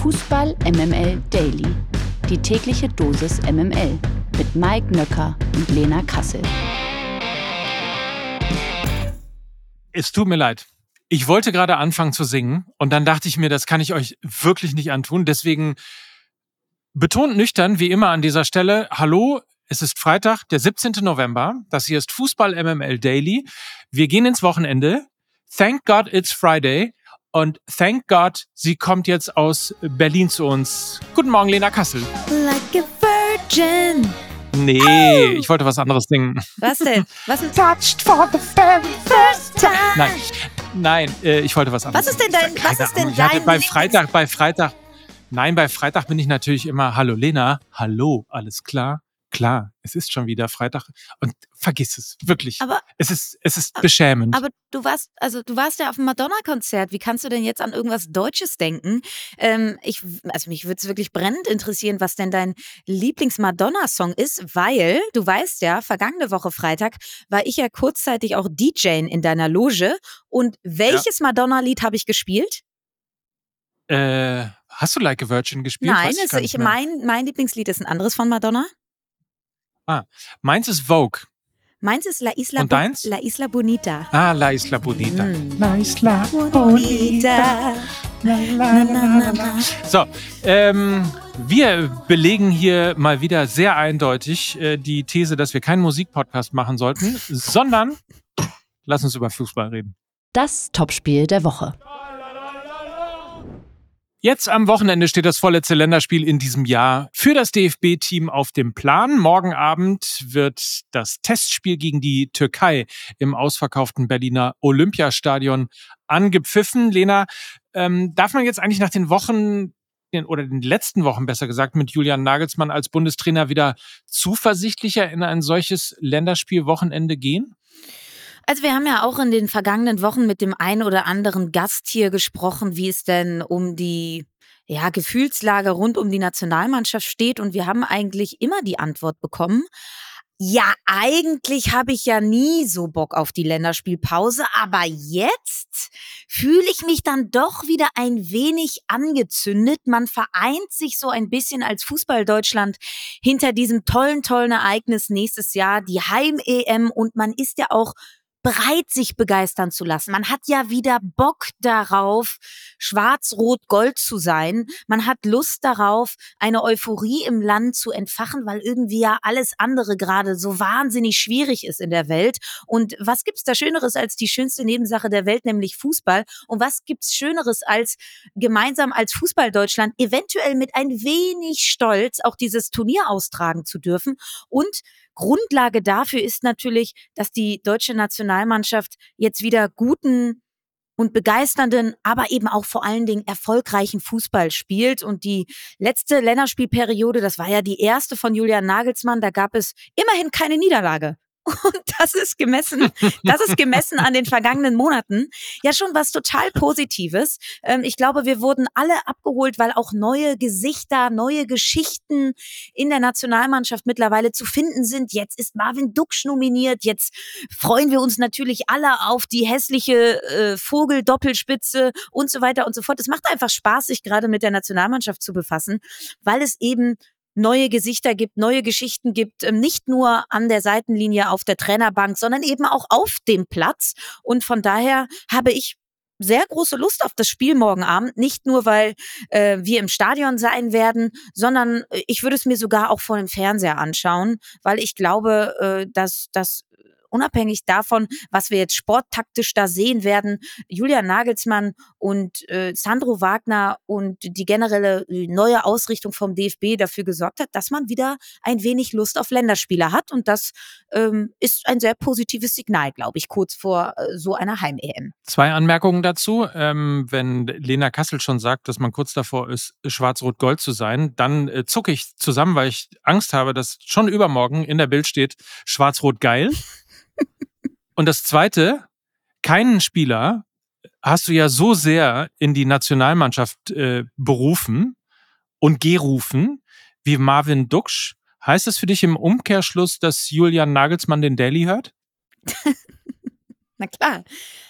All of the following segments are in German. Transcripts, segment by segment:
Fußball MML Daily. Die tägliche Dosis MML mit Mike Nöcker und Lena Kassel. Es tut mir leid. Ich wollte gerade anfangen zu singen und dann dachte ich mir, das kann ich euch wirklich nicht antun. Deswegen betont nüchtern, wie immer an dieser Stelle, hallo, es ist Freitag, der 17. November. Das hier ist Fußball MML Daily. Wir gehen ins Wochenende. Thank God it's Friday. Und thank God, sie kommt jetzt aus Berlin zu uns. Guten Morgen, Lena Kassel. Like a virgin. Nee, oh. ich wollte was anderes singen. Was denn? Was denn? Touched for the very first time. Nein, nein, äh, ich wollte was anderes. Was ist denn dein, was ist denn dein bei Freitag, bei Freitag, nein, bei Freitag bin ich natürlich immer, hallo Lena, hallo, alles klar? Klar, es ist schon wieder Freitag und vergiss es, wirklich. Aber es ist, es ist beschämend. Aber du warst, also du warst ja auf dem Madonna-Konzert. Wie kannst du denn jetzt an irgendwas Deutsches denken? Ähm, ich, also mich würde es wirklich brennend interessieren, was denn dein Lieblings-Madonna-Song ist, weil du weißt ja, vergangene Woche Freitag war ich ja kurzzeitig auch DJ in deiner Loge. Und welches ja. Madonna-Lied habe ich gespielt? Äh, hast du Like a Virgin gespielt? Nein, ich, ich mein, mein Lieblingslied ist ein anderes von Madonna. Ah, meins ist Vogue. Meins ist La Isla, Und deins? La Isla Bonita. Ah, La Isla Bonita. Mm. La Isla Bonita. Na, na, na, so, ähm, wir belegen hier mal wieder sehr eindeutig äh, die These, dass wir keinen Musikpodcast machen sollten, sondern lass uns über Fußball reden. Das Topspiel der Woche. Jetzt am Wochenende steht das vorletzte Länderspiel in diesem Jahr für das DFB-Team auf dem Plan. Morgen Abend wird das Testspiel gegen die Türkei im ausverkauften Berliner Olympiastadion angepfiffen. Lena, ähm, darf man jetzt eigentlich nach den Wochen oder den letzten Wochen besser gesagt mit Julian Nagelsmann als Bundestrainer wieder zuversichtlicher in ein solches Länderspielwochenende gehen? Also wir haben ja auch in den vergangenen Wochen mit dem einen oder anderen Gast hier gesprochen, wie es denn um die ja, Gefühlslage rund um die Nationalmannschaft steht. Und wir haben eigentlich immer die Antwort bekommen. Ja, eigentlich habe ich ja nie so Bock auf die Länderspielpause, aber jetzt fühle ich mich dann doch wieder ein wenig angezündet. Man vereint sich so ein bisschen als Fußball-Deutschland hinter diesem tollen, tollen Ereignis nächstes Jahr, die Heim-EM und man ist ja auch bereit, sich begeistern zu lassen. Man hat ja wieder Bock darauf, schwarz-rot-gold zu sein. Man hat Lust darauf, eine Euphorie im Land zu entfachen, weil irgendwie ja alles andere gerade so wahnsinnig schwierig ist in der Welt. Und was gibt's da Schöneres als die schönste Nebensache der Welt, nämlich Fußball? Und was gibt's Schöneres als gemeinsam als Fußball Deutschland eventuell mit ein wenig Stolz auch dieses Turnier austragen zu dürfen und Grundlage dafür ist natürlich, dass die deutsche Nationalmannschaft jetzt wieder guten und begeisternden, aber eben auch vor allen Dingen erfolgreichen Fußball spielt. Und die letzte Länderspielperiode, das war ja die erste von Julian Nagelsmann, da gab es immerhin keine Niederlage. Und das ist gemessen, das ist gemessen an den vergangenen Monaten ja schon was total Positives. Ähm, ich glaube, wir wurden alle abgeholt, weil auch neue Gesichter, neue Geschichten in der Nationalmannschaft mittlerweile zu finden sind. Jetzt ist Marvin Duksch nominiert. Jetzt freuen wir uns natürlich alle auf die hässliche äh, Vogel-Doppelspitze und so weiter und so fort. Es macht einfach Spaß, sich gerade mit der Nationalmannschaft zu befassen, weil es eben neue Gesichter gibt, neue Geschichten gibt, ähm, nicht nur an der Seitenlinie auf der Trainerbank, sondern eben auch auf dem Platz. Und von daher habe ich sehr große Lust auf das Spiel morgen Abend. Nicht nur, weil äh, wir im Stadion sein werden, sondern äh, ich würde es mir sogar auch vor dem Fernseher anschauen, weil ich glaube, äh, dass, dass unabhängig davon, was wir jetzt sporttaktisch da sehen werden, Julian Nagelsmann und äh, Sandro Wagner und die generelle äh, neue Ausrichtung vom DFB dafür gesorgt hat, dass man wieder ein wenig Lust auf Länderspiele hat. Und das ähm, ist ein sehr positives Signal, glaube ich, kurz vor äh, so einer Heim-EM. Zwei Anmerkungen dazu. Ähm, wenn Lena Kassel schon sagt, dass man kurz davor ist, schwarz-rot-gold zu sein, dann äh, zucke ich zusammen, weil ich Angst habe, dass schon übermorgen in der Bild steht, schwarz-rot-geil. Und das Zweite, keinen Spieler hast du ja so sehr in die Nationalmannschaft äh, berufen und gerufen wie Marvin Duksch. Heißt das für dich im Umkehrschluss, dass Julian Nagelsmann den Daily hört? Na klar.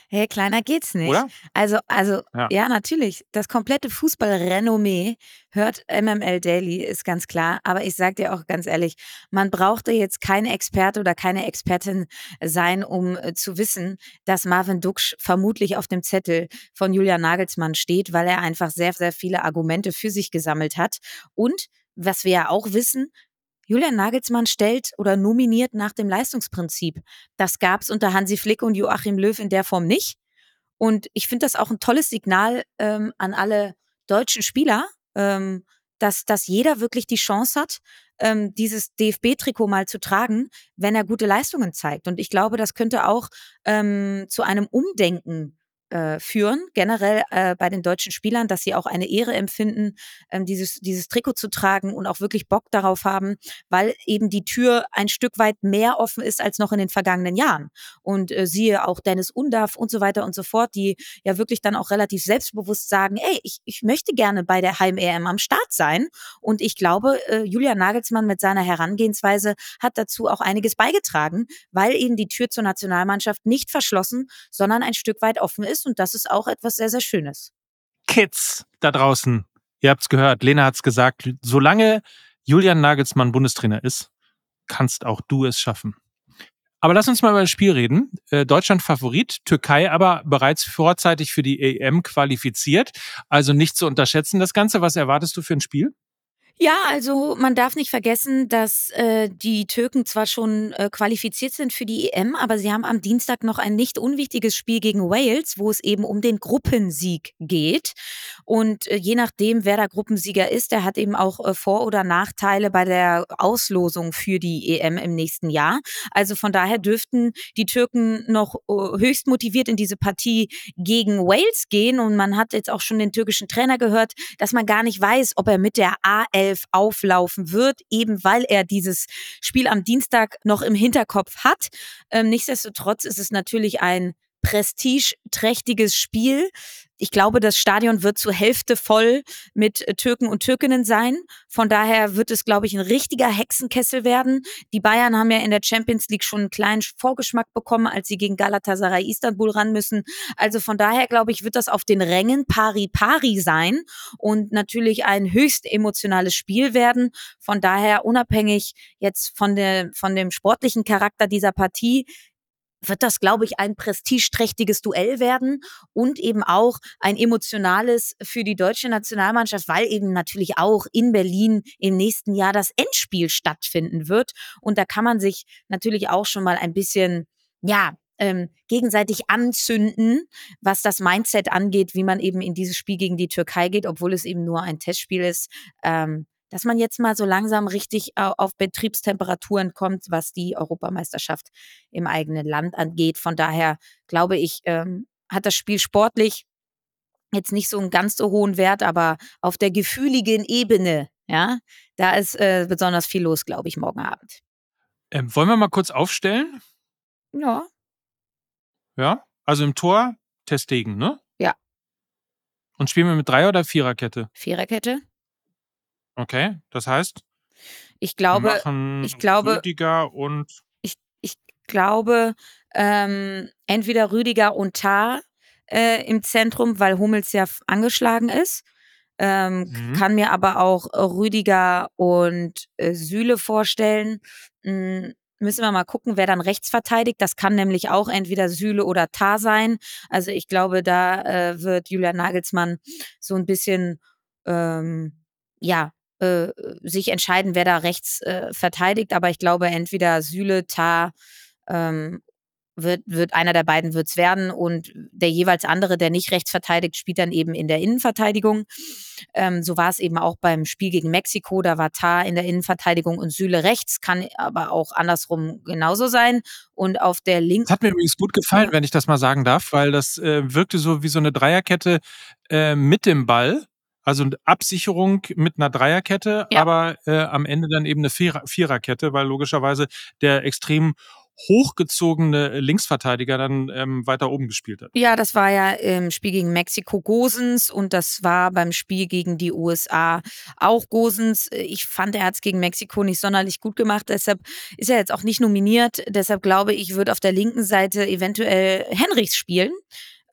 Hey, kleiner geht's nicht. Oder? Also, also ja. Ja. natürlich. Das komplette Fußballrenommee hört MML Daily, ist ganz klar. Aber ich sag dir auch ganz ehrlich, man brauchte jetzt kein Experte oder keine Expertin sein, um äh, zu wissen, dass Marvin Duksch vermutlich auf dem Zettel von Julian Nagelsmann steht, weil er einfach sehr, sehr viele Argumente für sich gesammelt hat. Und was wir ja auch wissen, Julian Nagelsmann stellt oder nominiert nach dem Leistungsprinzip. Das gab es unter Hansi Flick und Joachim Löw in der Form nicht. Und ich finde das auch ein tolles Signal ähm, an alle deutschen Spieler, ähm, dass, dass jeder wirklich die Chance hat, ähm, dieses DFB-Trikot mal zu tragen, wenn er gute Leistungen zeigt. Und ich glaube, das könnte auch ähm, zu einem Umdenken äh, führen, generell äh, bei den deutschen Spielern, dass sie auch eine Ehre empfinden, ähm, dieses, dieses Trikot zu tragen und auch wirklich Bock darauf haben, weil eben die Tür ein Stück weit mehr offen ist als noch in den vergangenen Jahren. Und äh, siehe auch Dennis Undaff und so weiter und so fort, die ja wirklich dann auch relativ selbstbewusst sagen, ey, ich, ich möchte gerne bei der Heim-EM am Start sein. Und ich glaube, äh, Julian Nagelsmann mit seiner Herangehensweise hat dazu auch einiges beigetragen, weil eben die Tür zur Nationalmannschaft nicht verschlossen, sondern ein Stück weit offen ist ist und das ist auch etwas sehr, sehr Schönes. Kids da draußen, ihr habt's gehört, Lena hat's gesagt, solange Julian Nagelsmann Bundestrainer ist, kannst auch du es schaffen. Aber lass uns mal über das Spiel reden. Äh, Deutschland Favorit, Türkei aber bereits vorzeitig für die EM qualifiziert. Also nicht zu unterschätzen das Ganze. Was erwartest du für ein Spiel? Ja, also man darf nicht vergessen, dass äh, die Türken zwar schon äh, qualifiziert sind für die EM, aber sie haben am Dienstag noch ein nicht unwichtiges Spiel gegen Wales, wo es eben um den Gruppensieg geht. Und äh, je nachdem, wer der Gruppensieger ist, der hat eben auch äh, Vor- oder Nachteile bei der Auslosung für die EM im nächsten Jahr. Also von daher dürften die Türken noch äh, höchst motiviert in diese Partie gegen Wales gehen. Und man hat jetzt auch schon den türkischen Trainer gehört, dass man gar nicht weiß, ob er mit der AL 11 auflaufen wird, eben weil er dieses Spiel am Dienstag noch im Hinterkopf hat. Ähm, nichtsdestotrotz ist es natürlich ein prestigeträchtiges Spiel. Ich glaube, das Stadion wird zur Hälfte voll mit äh, Türken und Türkinnen sein. Von daher wird es, glaube ich, ein richtiger Hexenkessel werden. Die Bayern haben ja in der Champions League schon einen kleinen Vorgeschmack bekommen, als sie gegen Galatasaray Istanbul ran müssen. Also von daher, glaube ich, wird das auf den Rängen pari-pari sein und natürlich ein höchst emotionales Spiel werden. Von daher, unabhängig jetzt von, der, von dem sportlichen Charakter dieser Partie, wird das, glaube ich, ein prestigeträchtiges Duell werden und eben auch ein emotionales für die deutsche Nationalmannschaft, weil eben natürlich auch in Berlin im nächsten Jahr das Endspiel stattfinden wird. Und da kann man sich natürlich auch schon mal ein bisschen, ja, ähm, gegenseitig anzünden, was das Mindset angeht, wie man eben in dieses Spiel gegen die Türkei geht, obwohl es eben nur ein Testspiel ist. Ähm, dass man jetzt mal so langsam richtig auf Betriebstemperaturen kommt, was die Europameisterschaft im eigenen Land angeht. Von daher glaube ich, ähm, hat das Spiel sportlich jetzt nicht so einen ganz so hohen Wert, aber auf der gefühligen Ebene, ja, da ist äh, besonders viel los, glaube ich, morgen Abend. Ähm, wollen wir mal kurz aufstellen? Ja. Ja, also im Tor Testegen, ne? Ja. Und spielen wir mit Dreier- oder Viererkette? Viererkette. Okay, das heißt? Ich glaube, ich glaube, Rüdiger und ich, ich glaube, ähm, entweder Rüdiger und Tar äh, im Zentrum, weil Hummels ja angeschlagen ist. Ähm, mhm. Kann mir aber auch Rüdiger und äh, Süle vorstellen. Hm, müssen wir mal gucken, wer dann rechts verteidigt. Das kann nämlich auch entweder Süle oder Tar sein. Also ich glaube, da äh, wird Julian Nagelsmann so ein bisschen ähm, ja äh, sich entscheiden, wer da rechts äh, verteidigt. Aber ich glaube, entweder Süle, Tar ähm, wird, wird einer der beiden wird's werden und der jeweils andere, der nicht rechts verteidigt, spielt dann eben in der Innenverteidigung. Ähm, so war es eben auch beim Spiel gegen Mexiko. Da war Tar in der Innenverteidigung und Süle rechts, kann aber auch andersrum genauso sein. Und auf der linken. Das hat mir übrigens gut gefallen, wenn ich das mal sagen darf, weil das äh, wirkte so wie so eine Dreierkette äh, mit dem Ball. Also eine Absicherung mit einer Dreierkette, Ja. aber äh, am Ende dann eben eine Vierer Viererkette, weil logischerweise der extrem hochgezogene Linksverteidiger dann ähm, weiter oben gespielt hat. Ja, das war ja im Spiel gegen Mexiko Gosens und das war beim Spiel gegen die USA auch Gosens. Ich fand, er hat es gegen Mexiko nicht sonderlich gut gemacht, deshalb ist er jetzt auch nicht nominiert. Deshalb glaube ich, wird auf der linken Seite eventuell Henrichs spielen,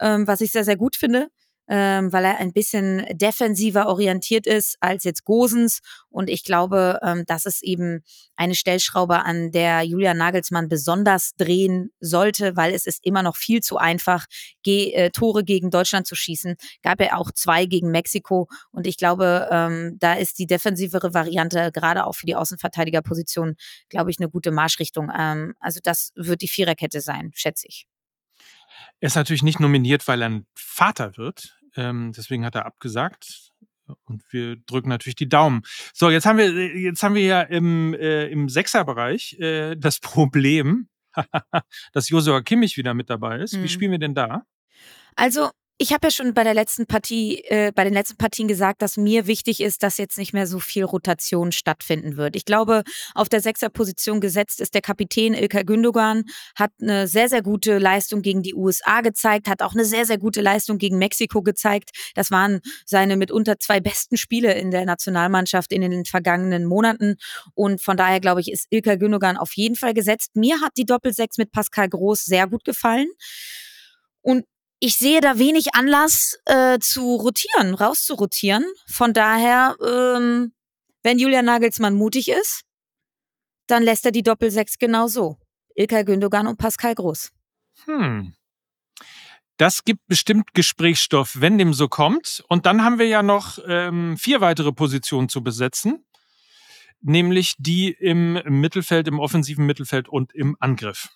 ähm, was ich sehr, sehr gut finde ähm, weil er ein bisschen defensiver orientiert ist als jetzt Gosens. Und ich glaube, ähm, das ist eben eine Stellschraube, an der Julian Nagelsmann besonders drehen sollte, weil es ist immer noch viel zu einfach, Ge äh, Tore gegen Deutschland zu schießen. Gab ja auch zwei gegen Mexiko. Und ich glaube, ähm, da ist die defensivere Variante, gerade auch für die Außenverteidigerposition, glaube ich, eine gute Marschrichtung. Ähm, also das wird die Viererkette sein, schätze ich. Er ist natürlich nicht nominiert, weil er ein Vater wird. Ähm, deswegen hat er abgesagt. Und wir drücken natürlich die Daumen. So, jetzt haben wir, jetzt haben wir ja im, äh, im Sechserbereich äh, das Problem, dass Josua Kimmich wieder mit dabei ist. Mhm. Wie spielen wir denn da? Also, ich habe ja schon bei der letzten Partie, äh, bei den letzten Partien gesagt, dass mir wichtig ist, dass jetzt nicht mehr so viel Rotation stattfinden wird. Ich glaube, auf der Sechserposition gesetzt ist der Kapitän Ilkay Gündogan, hat eine sehr, sehr gute Leistung gegen die USA gezeigt, hat auch eine sehr, sehr gute Leistung gegen Mexiko gezeigt. Das waren seine mitunter zwei besten Spiele in der Nationalmannschaft in den vergangenen Monaten. Und von daher, glaube ich, ist Ilkay Gündogan auf jeden Fall gesetzt. Mir hat die Doppelsechs mit Pascal Groß sehr gut gefallen. Und ich sehe da wenig Anlass äh, zu rotieren, rauszurotieren. Von daher, ähm, wenn Julian Nagelsmann mutig ist, dann lässt er die Doppelsechs genau so. Ilkay Gündogan und Pascal Groß. Hm. Das gibt bestimmt Gesprächsstoff, wenn dem so kommt. Und dann haben wir ja noch ähm, vier weitere Positionen zu besetzen, nämlich die im Mittelfeld, im offensiven Mittelfeld und im Angriff.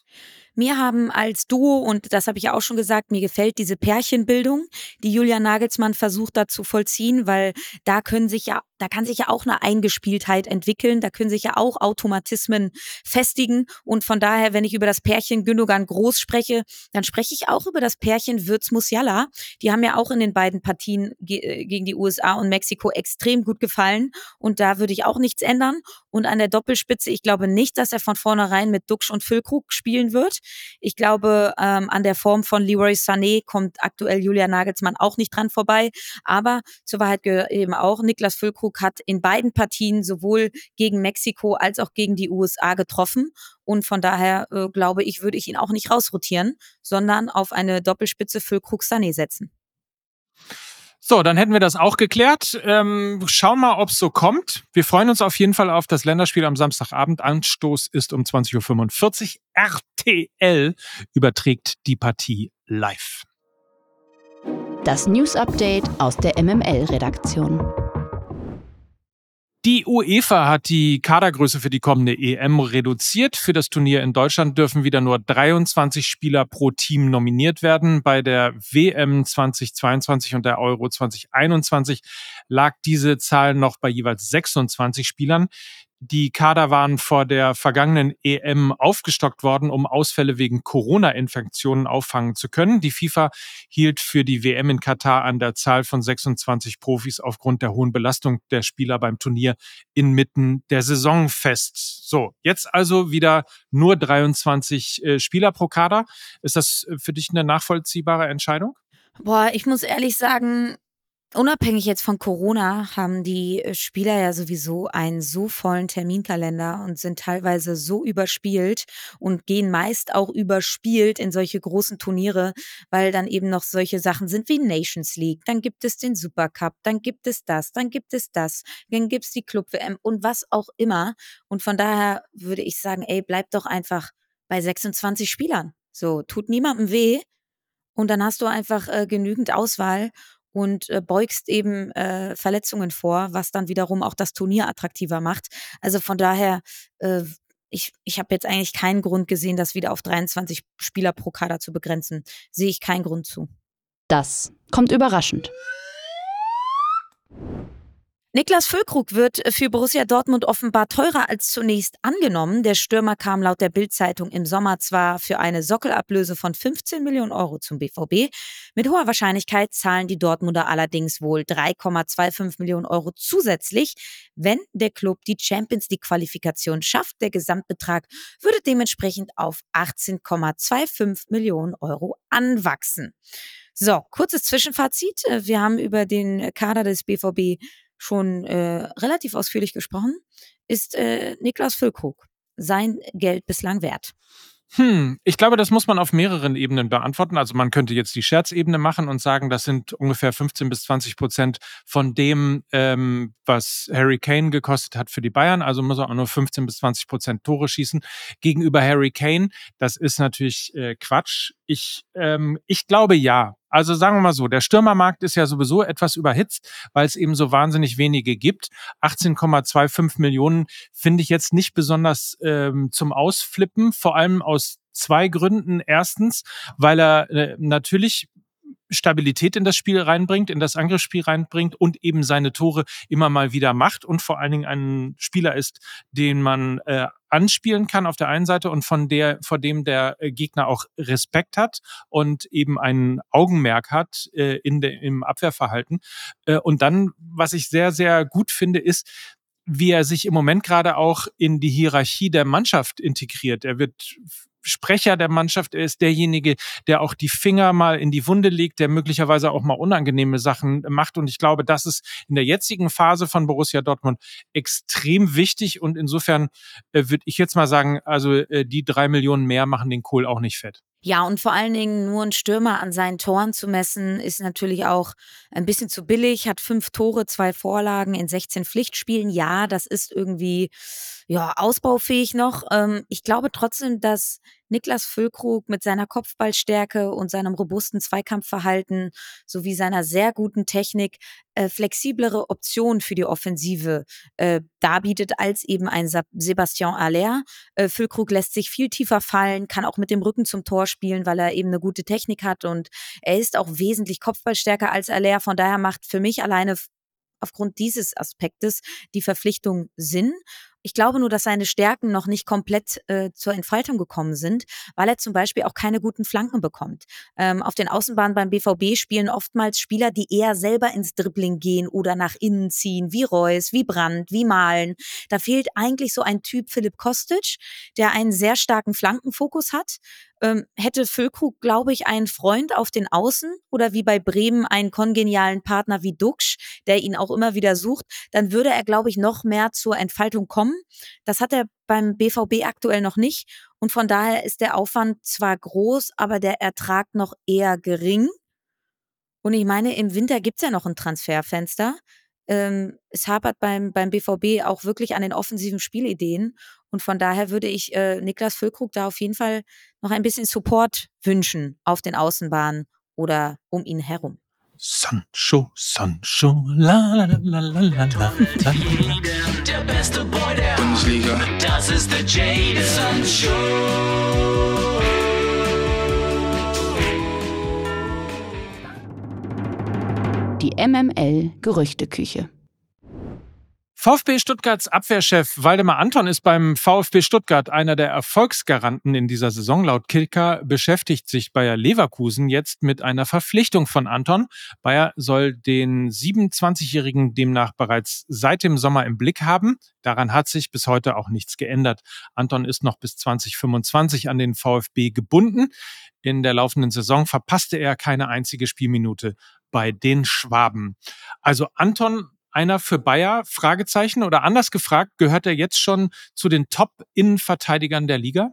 Mir haben als Duo, und das habe ich auch schon gesagt, mir gefällt diese Pärchenbildung, die Julian Nagelsmann versucht da zu vollziehen, weil da können sich ja, da kann sich ja auch eine Eingespieltheit entwickeln, da können sich ja auch Automatismen festigen. Und von daher, wenn ich über das Pärchen Gündogan Groß spreche, dann spreche ich auch über das Pärchen Würz Musiala. Die haben ja auch in den beiden Partien ge äh, gegen die USA und Mexiko extrem gut gefallen. Und da würde ich auch nichts ändern. Und an der Doppelspitze, ich glaube nicht, dass er von vornherein mit Duxch und Füllkrug spielen wird. Ich glaube, ähm, an der Form von Leroy Sané kommt aktuell Julia Nagelsmann auch nicht dran vorbei. Aber zur Wahrheit gehört eben auch, Niklas Füllkrug hat in beiden Partien sowohl gegen Mexiko als auch gegen die USA getroffen. Und von daher äh, glaube ich, würde ich ihn auch nicht rausrotieren, sondern auf eine Doppelspitze Füllkrug-Sané setzen. So, dann hätten wir das auch geklärt. Ähm, schauen mal, ob es so kommt. Wir freuen uns auf jeden Fall auf das Länderspiel am Samstagabend. Anstoß ist um 20.45 Uhr. RTL überträgt die Partie live. Das News Update aus der MML-Redaktion. Die UEFA hat die Kadergröße für die kommende EM reduziert. Für das Turnier in Deutschland dürfen wieder nur 23 Spieler pro Team nominiert werden. Bei der WM 2022 und der Euro 2021 lag diese Zahl noch bei jeweils 26 Spielern. Die Kader waren vor der vergangenen EM aufgestockt worden, um Ausfälle wegen Corona-Infektionen auffangen zu können. Die FIFA hielt für die WM in Katar an der Zahl von 26 Profis aufgrund der hohen Belastung der Spieler beim Turnier inmitten der Saison fest. So, jetzt also wieder nur 23 äh, Spieler pro Kader. Ist das für dich eine nachvollziehbare Entscheidung? Boah, ich muss ehrlich sagen, Unabhängig jetzt von Corona haben die äh, Spieler ja sowieso einen so vollen Terminkalender und sind teilweise so überspielt und gehen meist auch überspielt in solche großen Turniere, weil dann eben noch solche Sachen sind wie Nations League. Dann gibt es den Supercup, dann gibt es das, dann gibt es das, dann gibt es die Club WM und was auch immer. Und von daher würde ich sagen, ey, bleib doch einfach bei 26 Spielern. So, tut niemandem weh. Und dann hast du einfach äh, genügend Auswahl und äh, beugst eben äh, Verletzungen vor, was dann wiederum auch das Turnier attraktiver macht. Also von daher, äh, ich, ich habe jetzt eigentlich keinen Grund gesehen, das wieder auf 23 Spieler pro Kader zu begrenzen. Sehe ich keinen Grund zu. Das kommt überraschend. Niklas Füllkrug wird für Borussia Dortmund offenbar teurer als zunächst angenommen. Der Stürmer kam laut der Bild-Zeitung im Sommer zwar für eine Sockelablöse von 15 Millionen Euro zum BVB. Mit hoher Wahrscheinlichkeit zahlen die Dortmunder allerdings wohl 3,25 Millionen Euro zusätzlich, wenn der Club die Champions League Qualifikation schafft. Der Gesamtbetrag würde dementsprechend auf 18,25 Millionen Euro anwachsen. So, kurzes Zwischenfazit. Wir haben über den Kader des BVB schon äh, relativ ausführlich gesprochen, ist äh, Niklas Füllkrug sein Geld bislang wert? Hm, ich glaube, das muss man auf mehreren Ebenen beantworten. Also man könnte jetzt die Scherzebene machen und sagen, das sind ungefähr 15 bis 20 Prozent von dem, ähm, was Harry Kane gekostet hat für die Bayern. Also muss er auch nur 15 bis 20 Prozent Tore schießen. Gegenüber Harry Kane, das ist natürlich äh, Quatsch. Ich, ähm, ich glaube ja. Also sagen wir mal so, der Stürmermarkt ist ja sowieso etwas überhitzt, weil es eben so wahnsinnig wenige gibt. 18,25 Millionen finde ich jetzt nicht besonders ähm, zum Ausflippen, vor allem aus zwei Gründen. Erstens, weil er äh, natürlich Stabilität in das Spiel reinbringt, in das Angriffsspiel reinbringt und eben seine Tore immer mal wieder macht und vor allen Dingen ein Spieler ist, den man äh, anspielen kann auf der einen Seite und von der, vor dem der äh, Gegner auch Respekt hat und eben ein Augenmerk hat äh, in de, im Abwehrverhalten. Äh, und dann, was ich sehr, sehr gut finde, ist, wie er sich im Moment gerade auch in die Hierarchie der Mannschaft integriert. Er wird Sprecher der Mannschaft, er ist derjenige, der auch die Finger mal in die Wunde legt, der möglicherweise auch mal unangenehme Sachen macht. Und ich glaube, das ist in der jetzigen Phase von Borussia Dortmund extrem wichtig. Und insofern äh, würde ich jetzt mal sagen, also äh, die drei Millionen mehr machen den Kohl auch nicht fett. Ja, und vor allen Dingen nur ein Stürmer an seinen Toren zu messen, ist natürlich auch ein bisschen zu billig. Hat fünf Tore, zwei Vorlagen in 16 Pflichtspielen. Ja, das ist irgendwie ja, ausbaufähig noch. Ähm, ich glaube trotzdem, dass Niklas Füllkrug mit seiner Kopfballstärke und seinem robusten Zweikampfverhalten sowie seiner sehr guten Technik äh, flexiblere Optionen für die Offensive äh, darbietet als eben ein Sebastian Aller. Äh, Füllkrug lässt sich viel tiefer fallen, kann auch mit dem Rücken zum Tor spielen, weil er eben eine gute Technik hat und er ist auch wesentlich Kopfballstärker als Aller. Von daher macht für mich alleine aufgrund dieses Aspektes die Verpflichtung Sinn. Ich glaube nur, dass seine Stärken noch nicht komplett äh, zur Entfaltung gekommen sind, weil er zum Beispiel auch keine guten Flanken bekommt. Ähm, auf den Außenbahnen beim BVB spielen oftmals Spieler, die eher selber ins Dribbling gehen oder nach innen ziehen, wie Reus, wie Brandt, wie Malen. Da fehlt eigentlich so ein Typ Philipp Kostic, der einen sehr starken Flankenfokus hat, ähm, hätte Füllkrug, glaube ich, einen Freund auf den Außen oder wie bei Bremen einen kongenialen Partner wie Duxch, der ihn auch immer wieder sucht, dann würde er, glaube ich, noch mehr zur Entfaltung kommen. Das hat er beim BVB aktuell noch nicht. Und von daher ist der Aufwand zwar groß, aber der Ertrag noch eher gering. Und ich meine, im Winter gibt's ja noch ein Transferfenster. Ähm, es hapert beim, beim BVB auch wirklich an den offensiven Spielideen. Und von daher würde ich äh, Niklas Füllkrug da auf jeden Fall noch ein bisschen Support wünschen auf den Außenbahnen oder um ihn herum. Sancho, Sancho, la la la la la la. Der beste Boy der Bundesliga. Das ist der Jade Sancho. Die MML Gerüchteküche. VfB Stuttgarts Abwehrchef Waldemar Anton ist beim VfB Stuttgart einer der Erfolgsgaranten in dieser Saison. Laut Kicker beschäftigt sich Bayer Leverkusen jetzt mit einer Verpflichtung von Anton. Bayer soll den 27-Jährigen demnach bereits seit dem Sommer im Blick haben. Daran hat sich bis heute auch nichts geändert. Anton ist noch bis 2025 an den VfB gebunden. In der laufenden Saison verpasste er keine einzige Spielminute bei den Schwaben. Also Anton einer für Bayer? Fragezeichen oder anders gefragt, gehört er jetzt schon zu den Top-Innenverteidigern der Liga?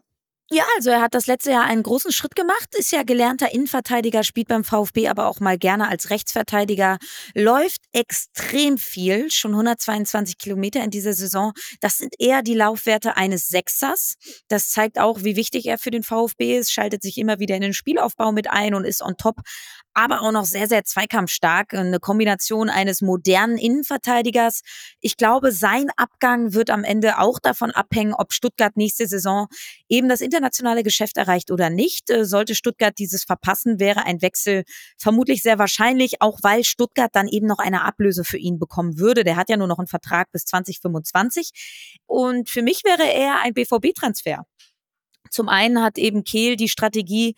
Ja, also er hat das letzte Jahr einen großen Schritt gemacht, ist ja gelernter Innenverteidiger, spielt beim VfB aber auch mal gerne als Rechtsverteidiger, läuft extrem viel, schon 122 Kilometer in dieser Saison. Das sind eher die Laufwerte eines Sechsers. Das zeigt auch, wie wichtig er für den VfB ist, schaltet sich immer wieder in den Spielaufbau mit ein und ist on top aber auch noch sehr, sehr zweikampfstark. Eine Kombination eines modernen Innenverteidigers. Ich glaube, sein Abgang wird am Ende auch davon abhängen, ob Stuttgart nächste Saison eben das Inter internationale Geschäft erreicht oder nicht. Äh, sollte Stuttgart dieses verpassen, wäre ein Wechsel vermutlich sehr wahrscheinlich, auch weil Stuttgart dann eben noch eine Ablöse für ihn bekommen würde. Der hat ja nur noch einen Vertrag bis 2025. Und für mich wäre er ein BVB-Transfer. Zum einen hat eben Kehl die Strategie,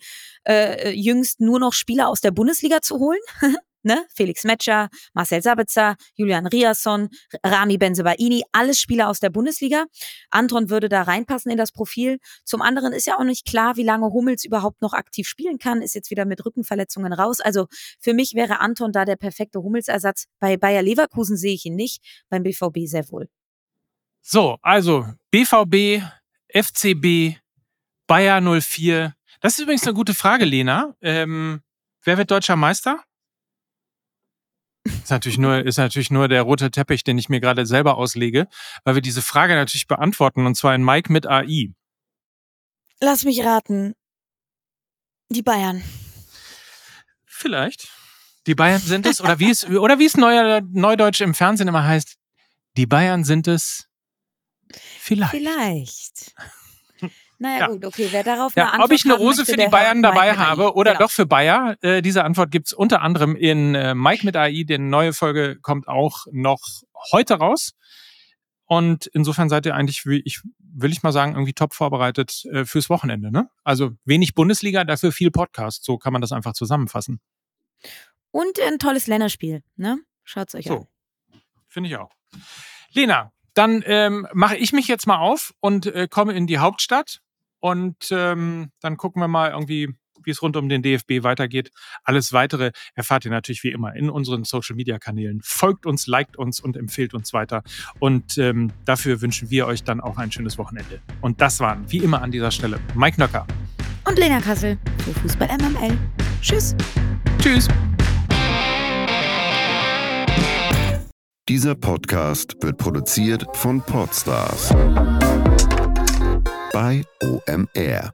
äh, jüngst nur noch Spieler aus der Bundesliga zu holen. ne? Felix Metscher, Marcel Sabitzer, Julian Riasson, Rami Benzebaini, alles Spieler aus der Bundesliga. Anton würde da reinpassen in das Profil. Zum anderen ist ja auch nicht klar, wie lange Hummels überhaupt noch aktiv spielen kann, ist jetzt wieder mit Rückenverletzungen raus. Also für mich wäre Anton da der perfekte Hummels-Ersatz. Bei Bayer Leverkusen sehe ich ihn nicht, beim BVB sehr wohl. So, also BVB, FCB, Bayer 04. Das ist übrigens eine gute Frage, Lena. Ähm, wer wird deutscher Meister? Ist natürlich nur, ist natürlich nur der rote Teppich, den ich mir gerade selber auslege, weil wir diese Frage natürlich beantworten und zwar in Mike mit AI. Lass mich raten. Die Bayern. Vielleicht. Die Bayern sind es, oder wie es, oder wie es Neu Neudeutsch im Fernsehen immer heißt, die Bayern sind es vielleicht. Vielleicht. Naja, ja. gut, okay. Wer darauf ja, eine Antwort Ob ich eine Rose für die Bayern dabei habe oder genau. doch für Bayer, äh, diese Antwort gibt's unter anderem in äh, Mike mit AI. Die neue Folge kommt auch noch heute raus. Und insofern seid ihr eigentlich, wie ich, will ich mal sagen, irgendwie top vorbereitet äh, fürs Wochenende. Ne? Also wenig Bundesliga, dafür viel Podcast. So kann man das einfach zusammenfassen. Und ein tolles Länderspiel. Ne? Schaut's euch so. an. Finde ich auch. Lena, dann ähm, mache ich mich jetzt mal auf und äh, komme in die Hauptstadt und ähm, dann gucken wir mal irgendwie, wie es rund um den DFB weitergeht. Alles weitere erfahrt ihr natürlich wie immer in unseren Social Media Kanälen. Folgt uns, liked uns und empfehlt uns weiter. Und ähm, dafür wünschen wir euch dann auch ein schönes Wochenende. Und das waren wie immer an dieser Stelle Mike Nöcker und Lena Kassel für Fußball MML. Tschüss. Tschüss. Dieser Podcast wird produziert von Podstars bei OMR.